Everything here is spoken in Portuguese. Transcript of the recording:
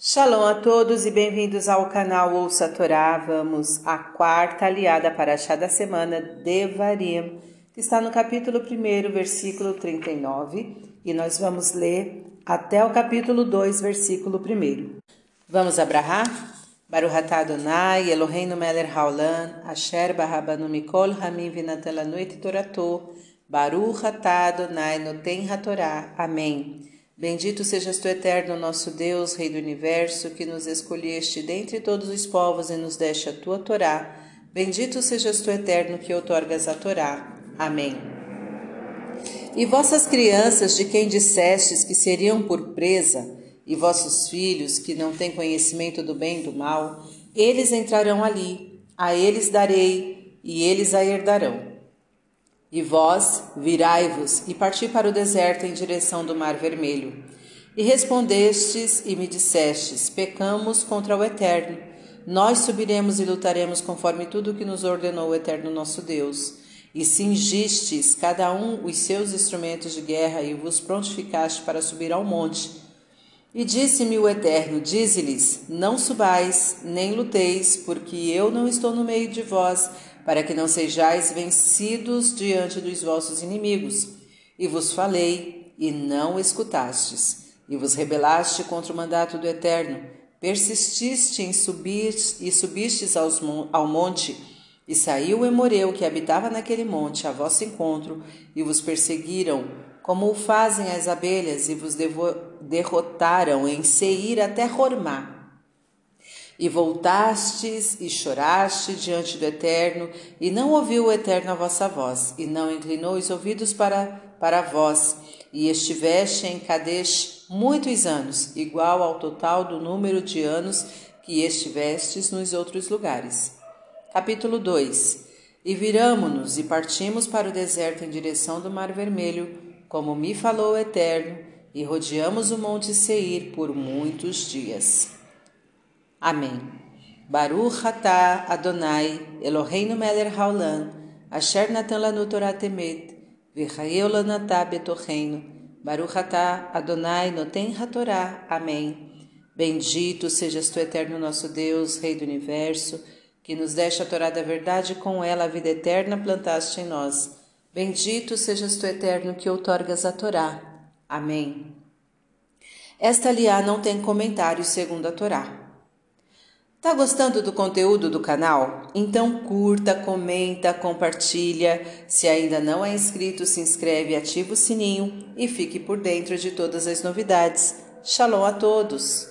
Shalom a todos e bem-vindos ao canal Ouça a Torá. Vamos à quarta aliada para a da semana, Devarim, que está no capítulo 1, versículo 39, e nós vamos ler até o capítulo 2, versículo 1. Vamos abrahar? Baruch Adonai, Eloheinu melech haolam, asher barabanu mikol hamim vinatan lanu et torato, Baruch Adonai noten hatorá. Amém. Bendito sejas tu, eterno nosso Deus, Rei do universo, que nos escolheste dentre todos os povos e nos deste a tua Torá. Bendito sejas tu, eterno, que outorgas a Torá. Amém. E vossas crianças, de quem dissestes que seriam por presa, e vossos filhos, que não têm conhecimento do bem e do mal, eles entrarão ali, a eles darei, e eles a herdarão. E vós, virai-vos e parti para o deserto em direção do Mar Vermelho. E respondestes e me dissestes: Pecamos contra o Eterno. Nós subiremos e lutaremos conforme tudo o que nos ordenou o Eterno nosso Deus. E cingistes cada um os seus instrumentos de guerra e vos prontificaste para subir ao monte. E disse-me o Eterno: Dize-lhes: Não subais, nem luteis, porque eu não estou no meio de vós para que não sejais vencidos diante dos vossos inimigos. E vos falei, e não escutastes, e vos rebelaste contra o mandato do Eterno. Persististe em subir e subistes aos, ao monte, e saiu o Emoreu que habitava naquele monte a vosso encontro, e vos perseguiram, como o fazem as abelhas, e vos derrotaram em Seir até Hormá. E voltastes e choraste diante do Eterno, e não ouviu o Eterno a vossa voz, e não inclinou os ouvidos para, para vós, e estiveste em Kadesh muitos anos, igual ao total do número de anos que estivestes nos outros lugares. Capítulo 2 E viramo-nos e partimos para o deserto em direção do Mar Vermelho, como me falou o Eterno, e rodeamos o monte Seir por muitos dias. Amém. Baruch atah Adonai Eloheinu melech haolam asher natan lanu Torah temet v'chayeu lanatah Baruch atah Adonai noten hatorá. Amém. Bendito sejas tu, eterno nosso Deus, Rei do Universo, que nos deste a Torá da verdade e com ela a vida eterna plantaste em nós. Bendito sejas tu, eterno, que outorgas a Torá. Amém. Esta aliá não tem comentário segundo a Torá. Tá gostando do conteúdo do canal? Então curta, comenta, compartilha. Se ainda não é inscrito, se inscreve, ativa o sininho e fique por dentro de todas as novidades. Shalom a todos!